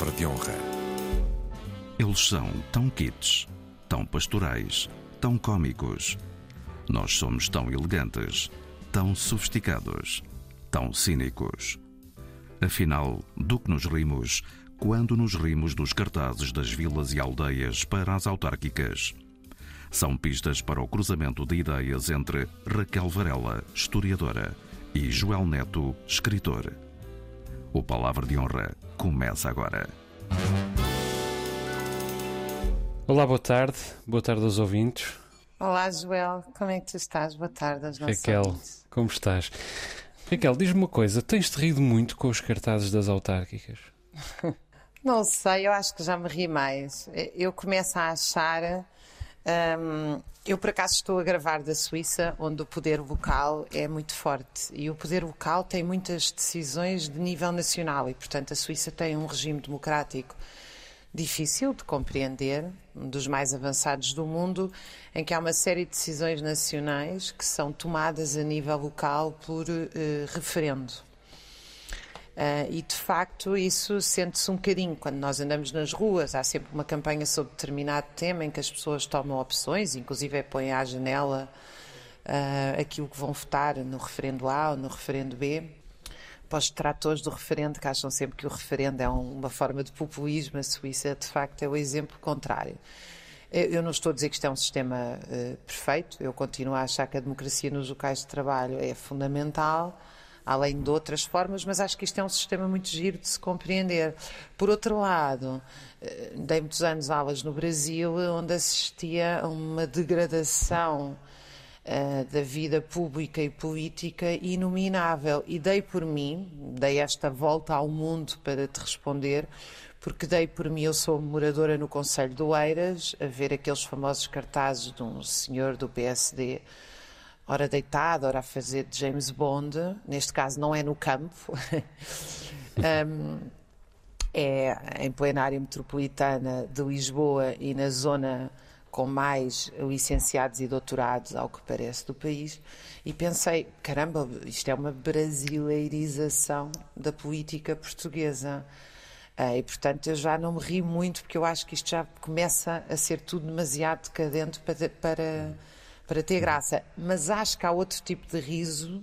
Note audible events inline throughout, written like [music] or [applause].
Palavra de Honra. Eles são tão kits, tão pastorais, tão cômicos. Nós somos tão elegantes, tão sofisticados, tão cínicos. Afinal, do que nos rimos quando nos rimos dos cartazes das vilas e aldeias para as autárquicas? São pistas para o cruzamento de ideias entre Raquel Varela, historiadora, e Joel Neto, escritor. O Palavra de Honra começa agora. Olá, boa tarde. Boa tarde aos ouvintes. Olá, Joel. Como é que tu estás? Boa tarde aos nossos Raquel, ouvintes. como estás? Raquel, diz-me uma coisa: tens-te rido muito com os cartazes das autárquicas? [laughs] Não sei, eu acho que já me ri mais. Eu começo a achar. Hum, eu, por acaso, estou a gravar da Suíça, onde o poder vocal é muito forte. E o poder vocal tem muitas decisões de nível nacional. E, portanto, a Suíça tem um regime democrático difícil de compreender, um dos mais avançados do mundo, em que há uma série de decisões nacionais que são tomadas a nível local por eh, referendo. Ah, e de facto isso sente-se um bocadinho quando nós andamos nas ruas. Há sempre uma campanha sobre determinado tema em que as pessoas tomam opções, inclusive põem à janela ah, aquilo que vão votar no referendo A ou no referendo B. Para os detratores do referendo, que acham sempre que o referendo é um- uma forma de populismo, a Suíça de facto é o exemplo contrário. Eu não estou a dizer que isto é um sistema eh, perfeito, eu continuo a achar que a democracia nos locais de trabalho é fundamental, além de outras formas, mas acho que isto é um sistema muito giro de se compreender. Por outro lado, eh, dei muitos anos aulas no Brasil, onde assistia a uma degradação eh, da vida pública e política inominável. E dei por mim, dei esta volta ao mundo para te responder, porque dei por mim, eu sou moradora no Conselho do Eiras, a ver aqueles famosos cartazes de um senhor do PSD, ora deitado, ora a fazer de James Bond, neste caso não é no campo, Hum, [laughs] é em plena área metropolitana de Lisboa e na zona com mais licenciados e doutorados, ao que parece, do país, e pensei, caramba, isto é uma brasileirização da política portuguesa. Ah, e, portanto, eu já não me rio muito, porque eu acho que isto já começa a ser tudo demasiado decadente para, para, para ter graça. Mas acho que há outro tipo de riso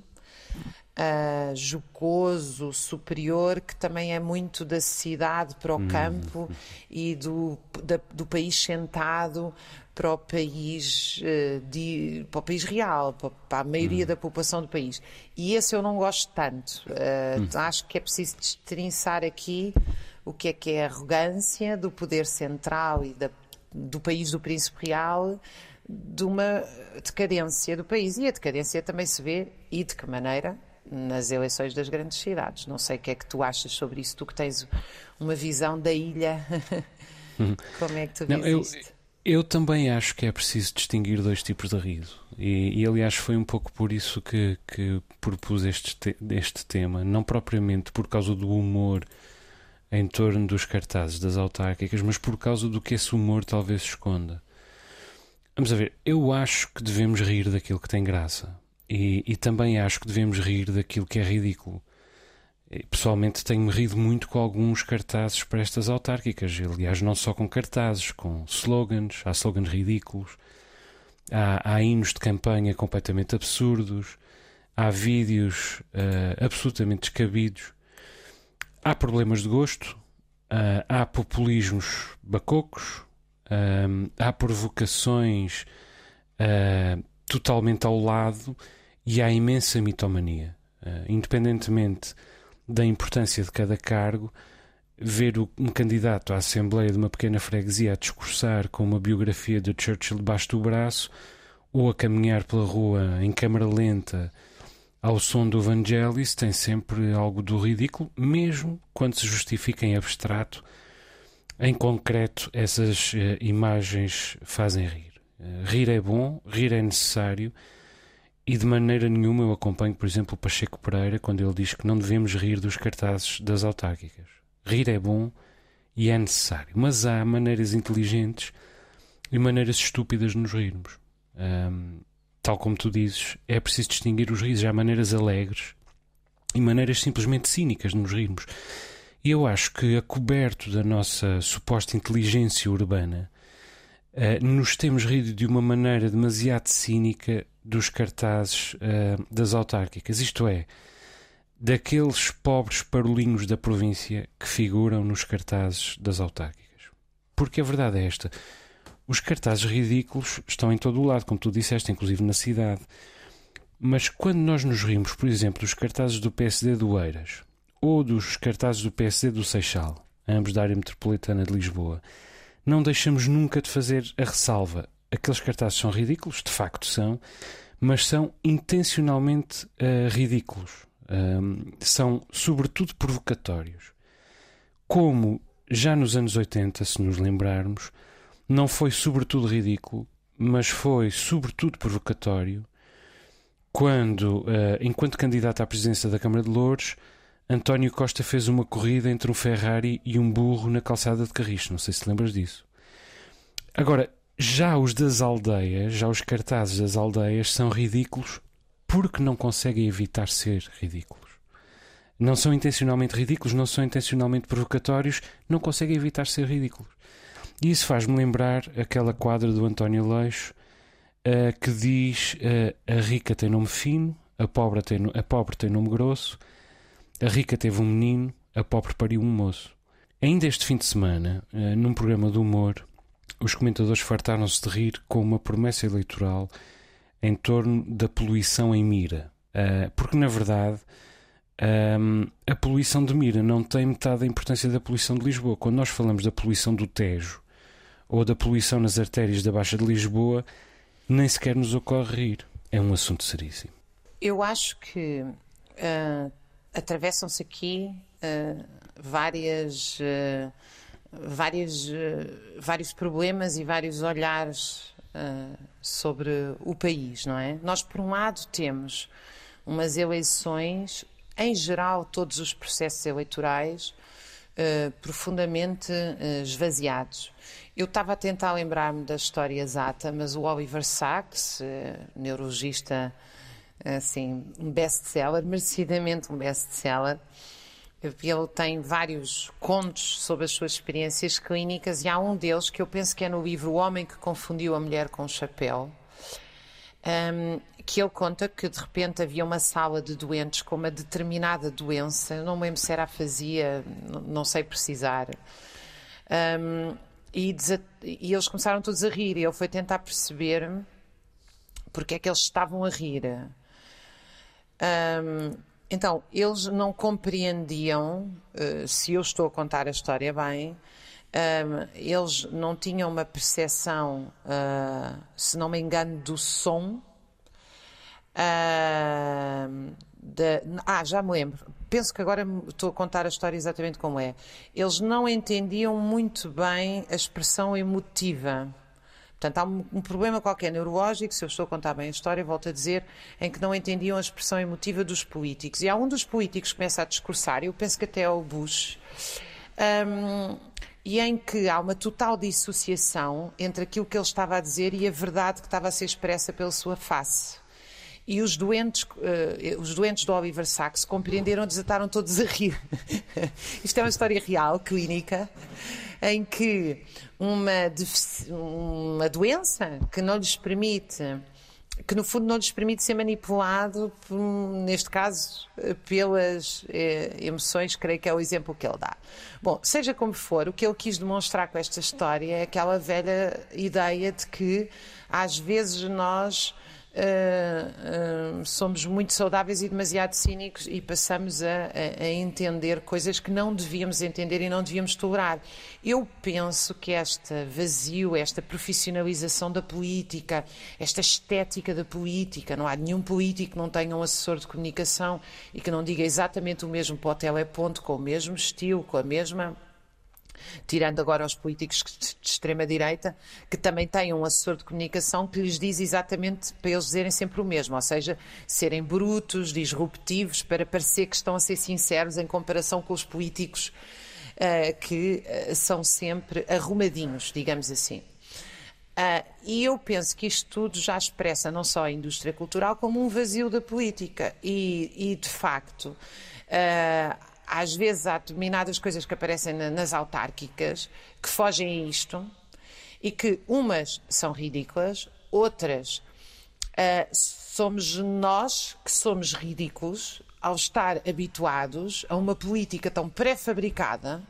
ah, jocoso, superior, que também é muito da cidade para o campo e do, da- do país sentado para o país, eh, de- para o país real, para, para a maioria da população do país. E esse eu não gosto tanto. Ah, Acho que é preciso destrinçar aqui o que é que é a arrogância do poder central e da- do país do príncipe real de uma decadência do país. E a decadência também se vê, e de que maneira? Nas eleições das grandes cidades. Não sei o que é que tu achas sobre isso, tu que tens uma visão da ilha. [laughs] Como é que tu vês Não, eu, isto? eu também acho que é preciso distinguir dois tipos de riso. E, e, aliás, foi um pouco por isso que, que propus este, te- este tema. Não propriamente por causa do humor em torno dos cartazes das autárquicas, mas por causa do que esse humor talvez esconda. Vamos a ver, eu acho que devemos rir daquilo que tem graça. E, e também acho que devemos rir daquilo que é ridículo. Pessoalmente tenho-me rido muito com alguns cartazes para estas autárquicas. Aliás, não só com cartazes, com slogans. Há slogans ridículos. Há, há hinos de campanha completamente absurdos. Há vídeos eh, absolutamente descabidos. Há problemas de gosto. ah, há populismos bacocos. Ah, há provocações ah, totalmente ao lado. E há imensa mitomania. Ah, independentemente da importância de cada cargo, ver um candidato à Assembleia de uma pequena freguesia a discursar com uma biografia de Churchill debaixo do braço ou a caminhar pela rua em câmara lenta ao som do Vangelis tem sempre algo do ridículo, mesmo quando se justifica em abstrato. Em concreto, essas eh, imagens fazem rir. Eh, rir é bom, rir é necessário. E de maneira nenhuma eu acompanho, por exemplo, o Pacheco Pereira quando ele diz que não devemos rir dos cartazes das autárquicas. Rir é bom e é necessário, mas há maneiras inteligentes e maneiras estúpidas de nos rirmos. Ahm, tal como tu dizes, é preciso distinguir os risos. Há maneiras alegres e maneiras simplesmente cínicas de nos rirmos. E eu acho que, a coberto da nossa suposta inteligência urbana, uh, nos temos rido de uma maneira demasiado cínica dos cartazes uh, das autárquicas. Isto é, daqueles pobres parolinhos da província que figuram nos cartazes das autárquicas. Porque a verdade é esta: os cartazes ridículos estão em todo o lado, como tu disseste, inclusive na cidade. Mas quando nós nos rimos, por exemplo, dos cartazes do PSD do Eiras ou dos cartazes do PSD do Seixal, ambos da área metropolitana de Lisboa, não deixamos nunca de fazer a ressalva. Aqueles cartazes são ridículos, de facto são, mas são intencionalmente uh, ridículos. Um, são, sobretudo, provocatórios. Como já nos anos 80, se nos lembrarmos, não foi sobretudo ridículo, mas foi sobretudo provocatório quando, uh, enquanto candidato à presidência da Câmara de Louros, António Costa fez uma corrida entre um Ferrari e um burro na calçada de Carriço. Não sei se lembras disso. Agora, já os das aldeias, já os cartazes das aldeias são ridículos porque não conseguem evitar ser ridículos. Não são intencionalmente ridículos, não são intencionalmente provocatórios, não conseguem evitar ser ridículos. E isso faz-me lembrar aquela quadra do António Leixo uh, que diz: uh, A rica tem nome fino, a pobre, tem, a pobre tem nome grosso, a rica teve um menino, a pobre pariu um moço. Ainda este fim de semana, uh, num programa de humor, os comentadores fartaram-se de rir com uma promessa eleitoral em torno da poluição em Mira. porque, na verdade, um, a poluição de Mira não tem metade da importância da poluição de Lisboa. Quando nós falamos da poluição do Tejo ou da poluição nas artérias da Baixa de Lisboa, nem sequer nos ocorre rir. É um assunto seríssimo. Eu acho que uh, atravessam-se aqui uh, várias, uh, várias, vários problemas e vários olhares sobre o país, não é? Nós, por um lado, temos umas eleições, em geral, todos os processos eleitorais profundamente esvaziados. Eu estava a tentar lembrar-me da história exata, mas o Oliver Sacks, neurologista, assim, um best-seller, merecidamente um best-seller, ele tem vários contos sobre as suas experiências clínicas e há um deles que eu penso que é no livro O Homem que Confundiu a Mulher com o Chapéu, um, que ele conta que de repente havia uma sala de doentes com uma determinada doença, não me lembro se era afasia, não sei precisar. Um, e, e, eles começaram todos a rir e ele foi tentar perceber porque é que eles estavam a rir. Um, então, eles não compreendiam, uh, se eu estou a contar a história bem, um, eles não tinham uma percepção, uh, se não me engano, do som. Uh, de, ah, já me lembro penso que agora estou a contar a história exatamente como é. Eles não entendiam muito bem a expressão emotiva. Portanto, há um, um, problema qualquer neurológico, se eu estou a contar bem a história, volto a dizer, em que não entendiam a expressão emotiva dos políticos. E há um dos políticos que começa a discursar, eu penso que até é o Bush, um, e em que há uma total dissociação entre aquilo que ele estava a dizer e a verdade que estava a ser expressa pela sua face. E os doentes, uh, os doentes do Oliver Sacks compreenderam, desataram todos a rir. [laughs] Isto é uma história real, clínica, em que uma, uma doença que não lhes permite que no fundo não lhes permite ser manipulado, neste caso, pelas eh, emoções, creio que é o exemplo que ele dá. Bom, seja como for, o que ele quis demonstrar com esta história é aquela velha ideia de que às vezes nós uh, uh, somos muito saudáveis e demasiado cínicos e passamos a, a, a, entender coisas que não devíamos entender e não devíamos tolerar. Eu penso que esta vazio, esta profissionalização da política, esta estética da política, não há nenhum político que não tenha um assessor de comunicação e que não diga exatamente o mesmo para o teleponto, com o mesmo estilo, com a mesma tirando agora os políticos de extrema-direita, que também têm um assessor de comunicação que lhes diz exatamente para eles dizerem sempre o mesmo, ou seja, serem brutos, disruptivos, para parecer que estão a ser sinceros em comparação com os políticos uh, que uh, são sempre arrumadinhos, digamos assim. Uh, e eu penso que isto tudo já expressa não só a indústria cultural como um vazio da política. E, e de facto, uh, às vezes há determinadas coisas que aparecem nas autárquicas que fogem a isto e que umas são ridículas, outras uh, somos nós que somos ridículos ao estar habituados a uma política tão pré-fabricada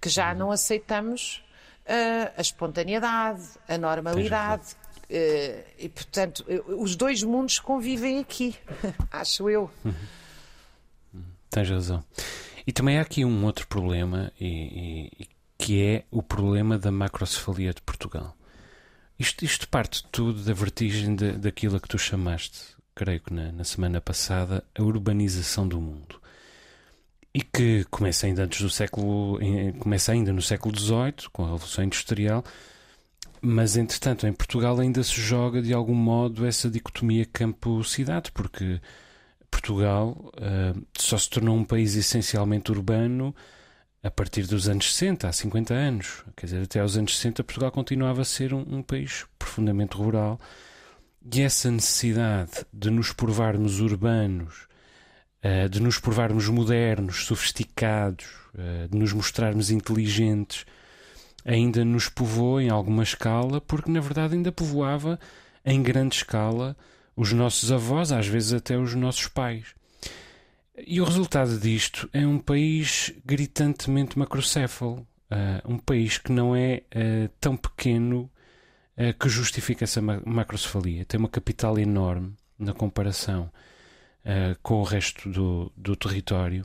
que já não aceitamos uh, a espontaneidade, a normalidade. Uh, e, portanto, os dois mundos convivem aqui, [laughs] acho eu. Tens razão. E também há aqui um outro problema, e, e, que é o problema da macrocefalia de Portugal. Isto, isto parte tudo da vertigem de, daquilo a que tu chamaste, creio que na, na semana passada, a urbanização do mundo e que começa ainda antes do século começa ainda no século XVIII com a Revolução Industrial mas entretanto em Portugal ainda se joga de algum modo essa dicotomia campo-cidade porque Portugal uh, só se tornou um país essencialmente urbano a partir dos anos 60, há 50 anos. Quer dizer, até aos anos 60 Portugal continuava a ser um, um país profundamente rural. E essa necessidade de nos provarmos urbanos, uh, de nos provarmos modernos, sofisticados, uh, de nos mostrarmos inteligentes, ainda nos povoou em alguma escala, porque na verdade ainda povoava em grande escala os nossos avós, às vezes até os nossos pais. E o resultado disto é um país gritantemente macrocéfalo, uh, um país que não é uh, tão pequeno uh, que justifica essa macrocefalia. Tem uma capital enorme na comparação com o resto do, do território.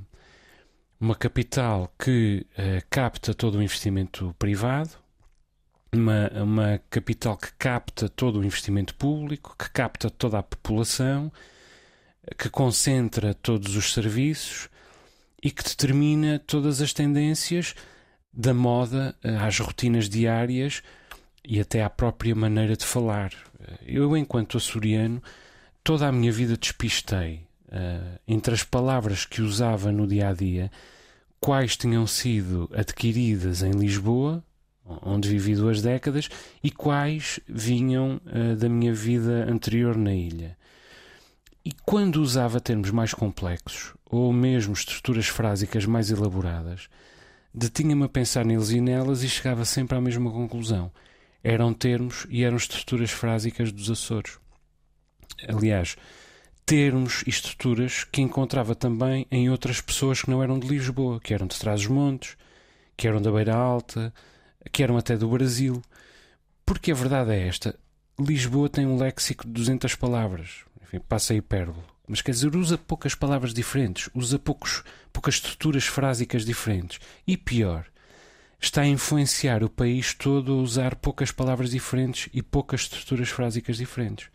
Uma capital que capta todo o investimento privado, uma, uma capital que capta todo o investimento público, que capta toda a população, que concentra todos os serviços e que determina todas as tendências da moda eh, às rotinas diárias e até à própria maneira de falar. Eu, enquanto açoriano, toda a minha vida despistei uh, entre as palavras que usava no dia a dia, quais tinham sido adquiridas em Lisboa onde vivi duas décadas, e quais vinham uh, da minha vida anterior na ilha. E quando usava termos mais complexos, ou mesmo estruturas frásicas mais elaboradas, detinha-me a pensar neles e nelas e chegava sempre à mesma conclusão. Eram termos e eram estruturas frásicas dos Açores. Aliás, termos e estruturas que encontrava também em outras pessoas que não eram de Lisboa, que eram de Trás-os-Montes, que eram da Beira Alta, que eram até do Brasil. Porque a verdade é esta: Lisboa tem um léxico de 200 palavras. Enfim, passa hipérbole. Mas quer dizer, usa poucas palavras diferentes, usa poucos, poucas estruturas frásicas diferentes. E pior, está a influenciar o país todo a usar poucas palavras diferentes e poucas estruturas frásicas diferentes.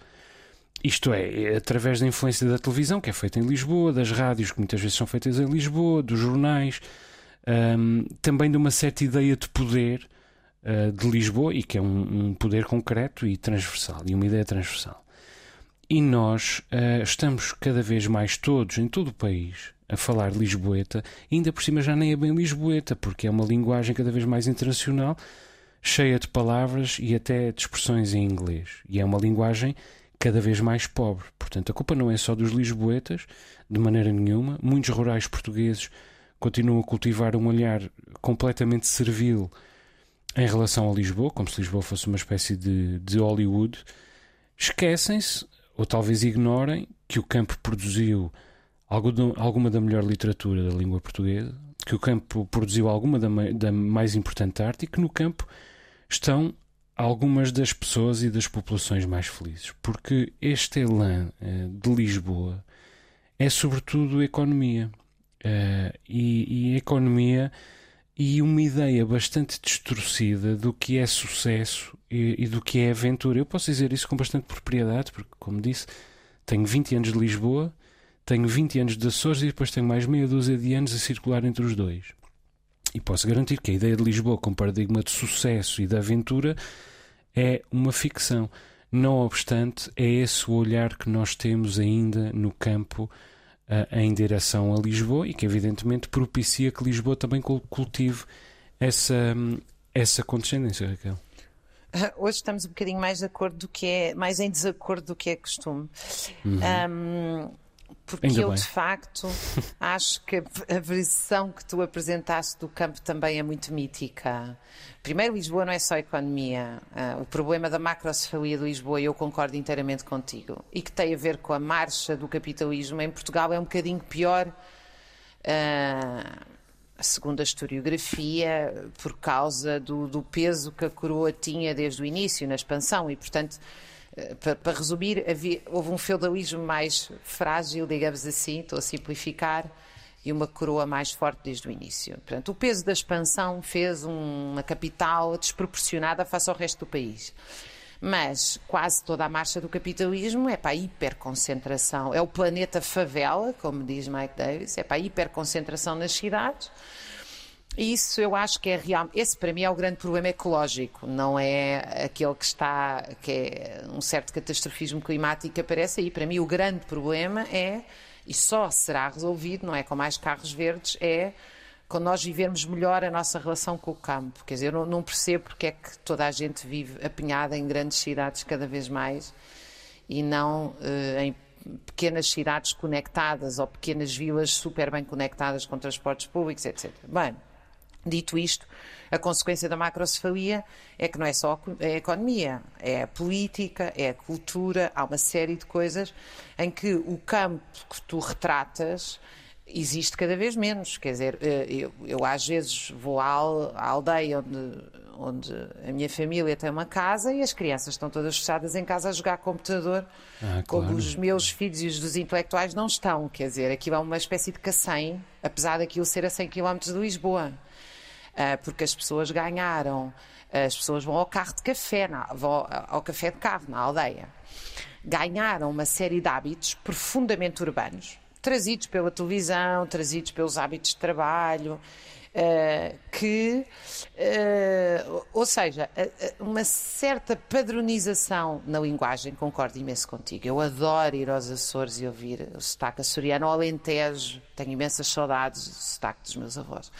Isto é, é, através da influência da televisão, que é feita em Lisboa, das rádios, que muitas vezes são feitas em Lisboa, dos jornais, um, também de uma certa ideia de poder uh, de Lisboa e que é um, um, poder concreto e transversal e uma ideia transversal. E nós uh, estamos cada vez mais todos em todo o país a falar lisboeta, ainda por cima já nem é bem lisboeta, porque é uma linguagem cada vez mais internacional, cheia de palavras e até de expressões em inglês. E é uma linguagem cada vez mais pobre. Portanto, a culpa não é só dos lisboetas, de maneira nenhuma. Muitos rurais portugueses continuam a cultivar um olhar completamente servil em relação a Lisboa, como se Lisboa fosse uma espécie de, de Hollywood, esquecem-se, ou talvez ignorem, que o campo produziu alguma da melhor literatura da língua portuguesa, que o campo produziu alguma da, da mais importante arte e que no campo estão algumas das pessoas e das populações mais felizes. Porque este elan eh, de Lisboa é sobretudo economia. Uh, e, e economia e uma ideia bastante distorcida do que é sucesso e, e, do que é aventura. Eu posso dizer isso com bastante propriedade, porque, como disse, tenho 20 anos de Lisboa, tenho 20 anos de Açores e depois tenho mais meia dúzia de anos a circular entre os dois. E posso garantir que a ideia de Lisboa como paradigma de sucesso e de aventura é uma ficção. Não obstante, é esse o olhar que nós temos ainda no campo em direção a Lisboa e que evidentemente propicia que Lisboa também cultive essa, essa condescendência, Raquel. Hoje estamos um bocadinho mais de acordo do que é, mais em desacordo do que é costume. Uhum. Um, porque Ainda eu bem. de facto [laughs] acho que a versão que tu apresentaste do campo também é muito mítica. Primeiro, Lisboa não é só economia. Ah, o problema da macrocefalia de Lisboa, eu concordo inteiramente contigo, e que tem a ver com a marcha do capitalismo em Portugal, é um bocadinho pior. ah, segundo a historiografia, por causa do, do peso que a coroa tinha desde o início na expansão e, portanto, para, para resumir, havia- houve um feudalismo mais frágil, digamos assim, estou a simplificar, e uma coroa mais forte desde o início. Portanto, o peso da expansão fez um- uma capital desproporcionada face ao resto do país. Mas quase toda a marcha do capitalismo é para a hiperconcentração. É o planeta favela, como diz Mike Davis, é para a hiperconcentração nas cidades. E Isso eu acho que é real. Esse para mim é o grande problema ecológico, não é aquele que está, que é um certo catastrofismo climático que aparece aí. Para mim o grande problema é, e só será resolvido, não é com mais carros verdes, é quando nós vivermos melhor a nossa relação com o campo. Quer dizer, eu não, percebo porque é que toda a gente vive apinhada em grandes cidades cada vez mais e não eh, em pequenas cidades conectadas ou pequenas vilas super bem conectadas com transportes públicos, etc. Bem, dito isto, a consequência da macrocefalia é que não é só a economia, é a política, é a cultura, há uma série de coisas em que o campo que tu retratas existe cada vez menos. Quer dizer, eh, eu, eu às vezes vou à, al- à aldeia onde, onde a minha família tem uma casa e as crianças estão todas fechadas em casa a jogar computador, Ah, como claro. os meus filhos e os dos intelectuais não estão. Quer dizer, aquilo é uma espécie de cacém, apesar daquilo ser a 100 km de Lisboa. Ah, porque as pessoas ganharam, as pessoas vão ao carro de café, vão ao café de carro na aldeia. Ganharam uma série de hábitos profundamente urbanos, trazidos pela televisão, trazidos pelos hábitos de trabalho, ah, que, ah, ou seja, uma certa padronização na linguagem, concordo imenso contigo. Eu adoro ir aos Açores e ouvir o sotaque açoriano, ao Alentejo, tenho imensas saudades do sotaque dos meus avós.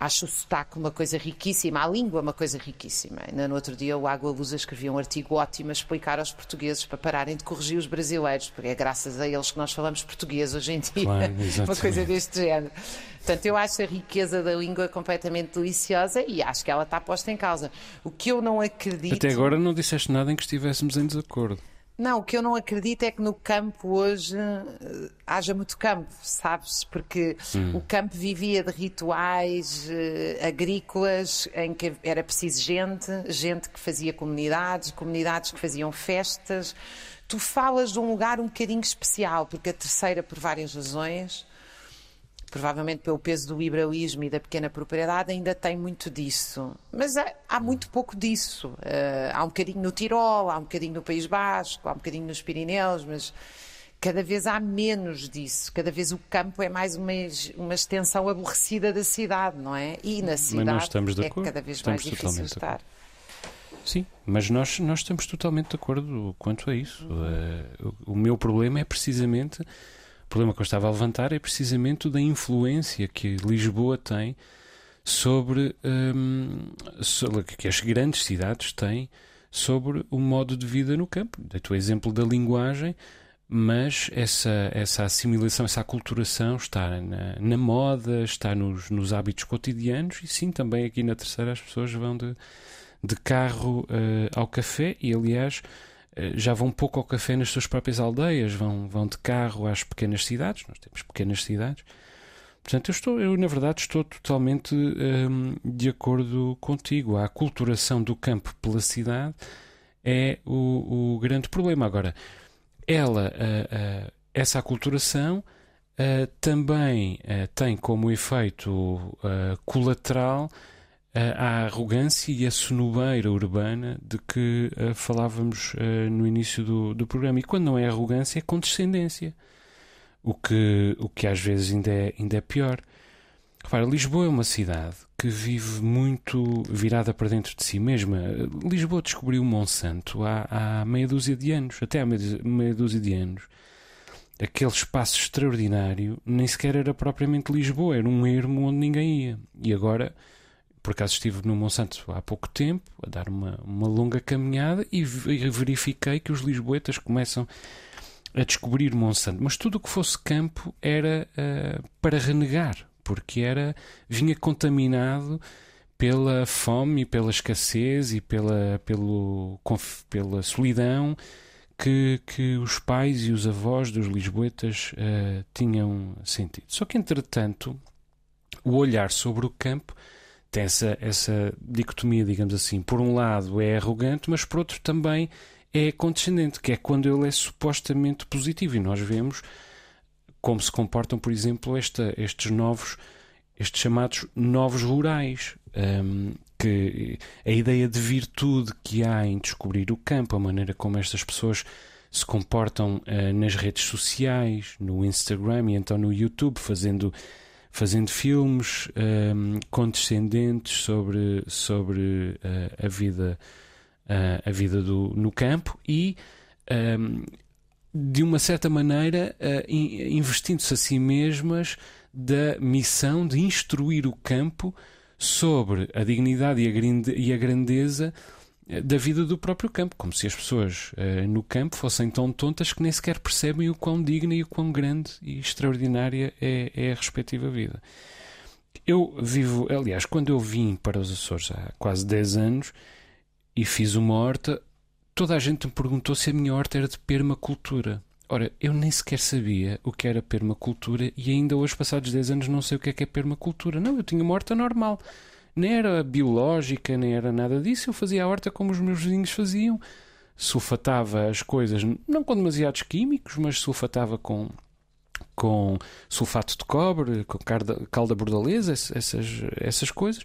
Acho o sotaque uma coisa riquíssima, a língua uma coisa riquíssima. Ainda no outro dia o Água Lusa escrevia um artigo ótimo a explicar aos portugueses para pararem de corrigir os brasileiros, porque é graças a eles que nós falamos português hoje em dia. Claro, [laughs] uma coisa deste género. Portanto, eu acho a riqueza da língua completamente deliciosa e acho que ela está posta em causa. O que eu não acredito. Até agora não disseste nada em que estivéssemos em desacordo. Não, o que eu não acredito é que no campo hoje eh, haja muito campo, sabes? Porque o campo vivia de rituais eh, agrícolas em que era preciso gente, gente que fazia comunidades, comunidades que faziam festas. Tu falas de um lugar um bocadinho especial, porque a terceira, por várias razões, provavelmente pelo peso do liberalismo e da pequena propriedade, ainda tem muito disso. Mas há, há muito pouco disso. Eh, há um bocadinho no Tirol, há um bocadinho no País Basco, há um bocadinho nos Pirineus, mas cada vez há menos disso. Cada vez o campo é mais uma, uma extensão aborrecida da cidade, não é? E na cidade é acordo. cada vez Estamos mais difícil estar. Sim, mas nós, nós estamos totalmente de acordo quanto a isso. Eh, o, o meu problema é precisamente. Problema que eu estava a levantar é precisamente da influência que Lisboa tem sobre. hum, sobre- que as grandes cidades têm sobre o modo de vida no campo. Dei-te o exemplo da linguagem, mas essa, essa assimilação, essa aculturação está na, na moda, está nos, nos hábitos cotidianos e sim, também aqui na terceira as pessoas vão de, de carro eh, ao café e, aliás, já vão pouco ao café nas suas próprias aldeias, vão, vão de carro às pequenas cidades. Nós temos pequenas cidades. Portanto, eu, estou, eu na verdade estou totalmente hum, de acordo contigo. A aculturação do campo pela cidade é o, o grande problema. Agora, ela, ah, ah, essa aculturação ah, também ah, tem como efeito colateral a arrogância e a sonobeira urbana de que ah, falávamos ah, no início do, do programa. E quando não é arrogância, é condescendência. O que, o que às vezes ainda é, ainda é pior. Repara, Lisboa é uma cidade que vive muito virada para dentro de si mesma. Lisboa descobriu Monsanto há, há meia dúzia de anos, até há meia dúzia de anos. Aquele espaço extraordinário nem sequer era propriamente Lisboa, era um ermo onde ninguém ia. E agora, por acaso estive no Monsanto há pouco tempo, a dar uma, uma longa caminhada e ve- verifiquei que os lisboetas começam a descobrir Monsanto, mas tudo o que fosse campo era uh, para renegar, porque era vinha contaminado pela fome, pela escassez e pela, pelo, pela solidão que, que os pais e os avós dos lisboetas uh, tinham sentido. Só que, entretanto, o olhar sobre o campo tem essa, essa dicotomia, digamos assim. Por um lado é arrogante, mas por outro também é condescendente, que é quando ele é supostamente positivo. E nós vemos como se comportam, por exemplo, esta, estes novos, estes chamados novos rurais. Um, que a ideia de virtude que há em descobrir o campo, a maneira como estas pessoas se comportam uh, nas redes sociais, no Instagram e então no YouTube, fazendo, fazendo filmes um, condescendentes sobre, sobre uh, a vida uh, a vida do, no campo e, um, ehm, de uma certa maneira, uh, investindo-se a si mesmas da missão de instruir o campo sobre a dignidade e a grandeza da vida do próprio campo, como se as pessoas uh, no campo fossem tão tontas que nem sequer percebem o quão digna e o quão grande e extraordinária é, é, a respectiva vida. Eu vivo, aliás, quando eu vim para os Açores há quase 10 anos, e fiz uma horta, toda a gente me perguntou se a minha horta era de permacultura. Ora, eu nem sequer sabia o que era permacultura e ainda hoje, passados 10 anos, não sei o que é que é permacultura. Não, eu tinha uma horta normal. Nem era biológica, nem era nada disso. Eu fazia a horta como os meus vizinhos faziam. Sulfatava as coisas, não com demasiados químicos, mas sulfatava com, com sulfato de cobre, com calda, calda bordaleza, essas, essas coisas.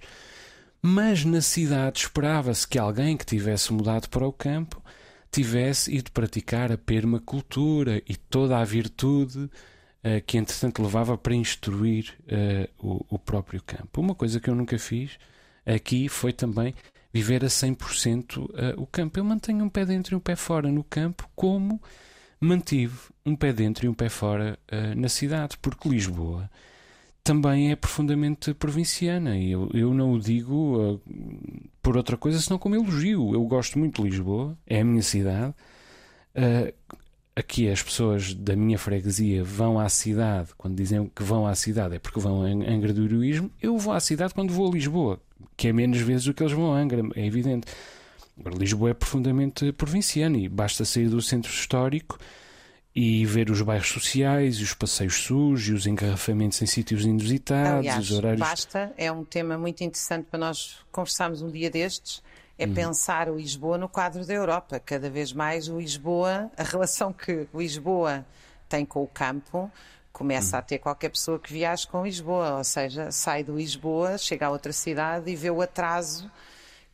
Mas na cidade esperava-se que alguém que tivesse mudado para o campo tivesse ido praticar a permacultura e toda a virtude uh, que, entretanto, levava para instruir uh, o, o, próprio campo. Uma coisa que eu nunca fiz aqui foi também viver a 100% uh, eh, o campo. Eu mantenho um pé dentro e um pé fora no campo, como mantive um pé dentro e um pé fora na cidade, porque Lisboa também é profundamente provinciana. E eu, eu não o digo uh, por outra coisa senão como elogio. Eu gosto muito de Lisboa, é a minha cidade. Uh, aqui as pessoas da minha freguesia vão à cidade, quando dizem que vão à cidade é porque vão em Angra do Heroísmo. Eu vou à cidade quando vou a Lisboa, que é menos vezes do que eles vão a Angra, é evidente. Agora, Lisboa é profundamente provinciana e basta sair do centro histórico e ver os bairros sociais, os passeios sujos, os engarrafamentos em sítios inusitados, Aliás, os horários. Basta, é um tema muito interessante para nós conversarmos um dia destes. É uhum. pensar o Lisboa no quadro da Europa. Cada vez mais o Lisboa, a relação que o Lisboa tem com o campo, começa uhum. a ter qualquer pessoa que viaje com Lisboa. Ou seja, sai de Lisboa, chega a outra cidade e vê o atraso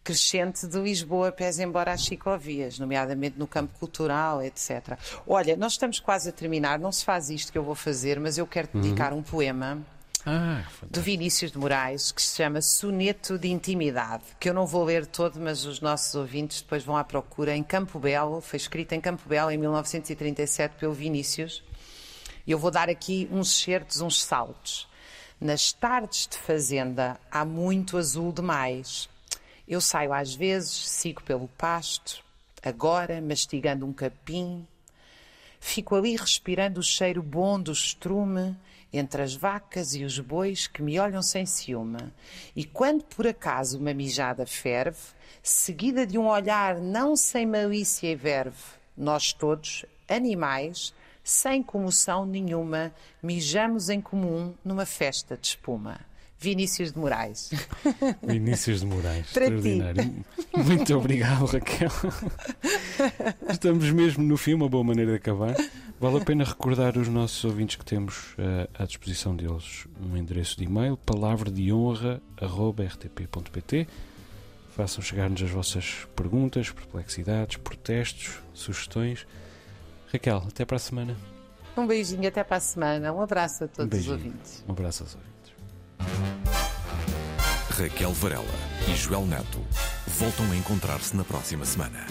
crescente de Lisboa, pese embora as ciclovias, nomeadamente no campo cultural, etc. Olha, nós estamos quase a terminar, não se faz isto que eu vou fazer, mas eu quero uhum. dedicar uhum. um poema ah, do Vinícius de Moraes que se chama Soneto de Intimidade, que eu não vou ler todo, mas os nossos ouvintes depois vão à procura. Em Campo Belo, foi escrito em Campo Belo em 1937 pelo Vinícius. Eu vou dar aqui uns certos, uns saltos. Nas tardes de fazenda há muito azul demais. Eu saio às vezes, sigo pelo pasto, agora mastigando um capim, fico ali respirando o cheiro bom do estrume entre as vacas e os bois que me olham sem ciúme. E quando por acaso uma mijada ferve, seguida de um olhar não sem malícia e verve, nós todos, animais, sem comoção nenhuma, mijamos em comum numa festa de espuma. Vinícius de Moraes. [laughs] Vinícius de Moraes. Para Extraordinário. Ti. Muito obrigado, Raquel. [laughs] Estamos mesmo no fim, uma boa maneira de acabar. Vale a pena recordar os nossos ouvintes que temos uh, à disposição deles um endereço de e-mail, palavradeonra.rtp.pt. Façam chegar-nos as vossas perguntas, perplexidades, protestos, sugestões. Raquel, até para a semana. Um beijinho, até para a semana. Um abraço a todos um os ouvintes. Um abraço aos ouvintes. Raquel Varela e Joel Neto voltam a encontrar-se na próxima semana.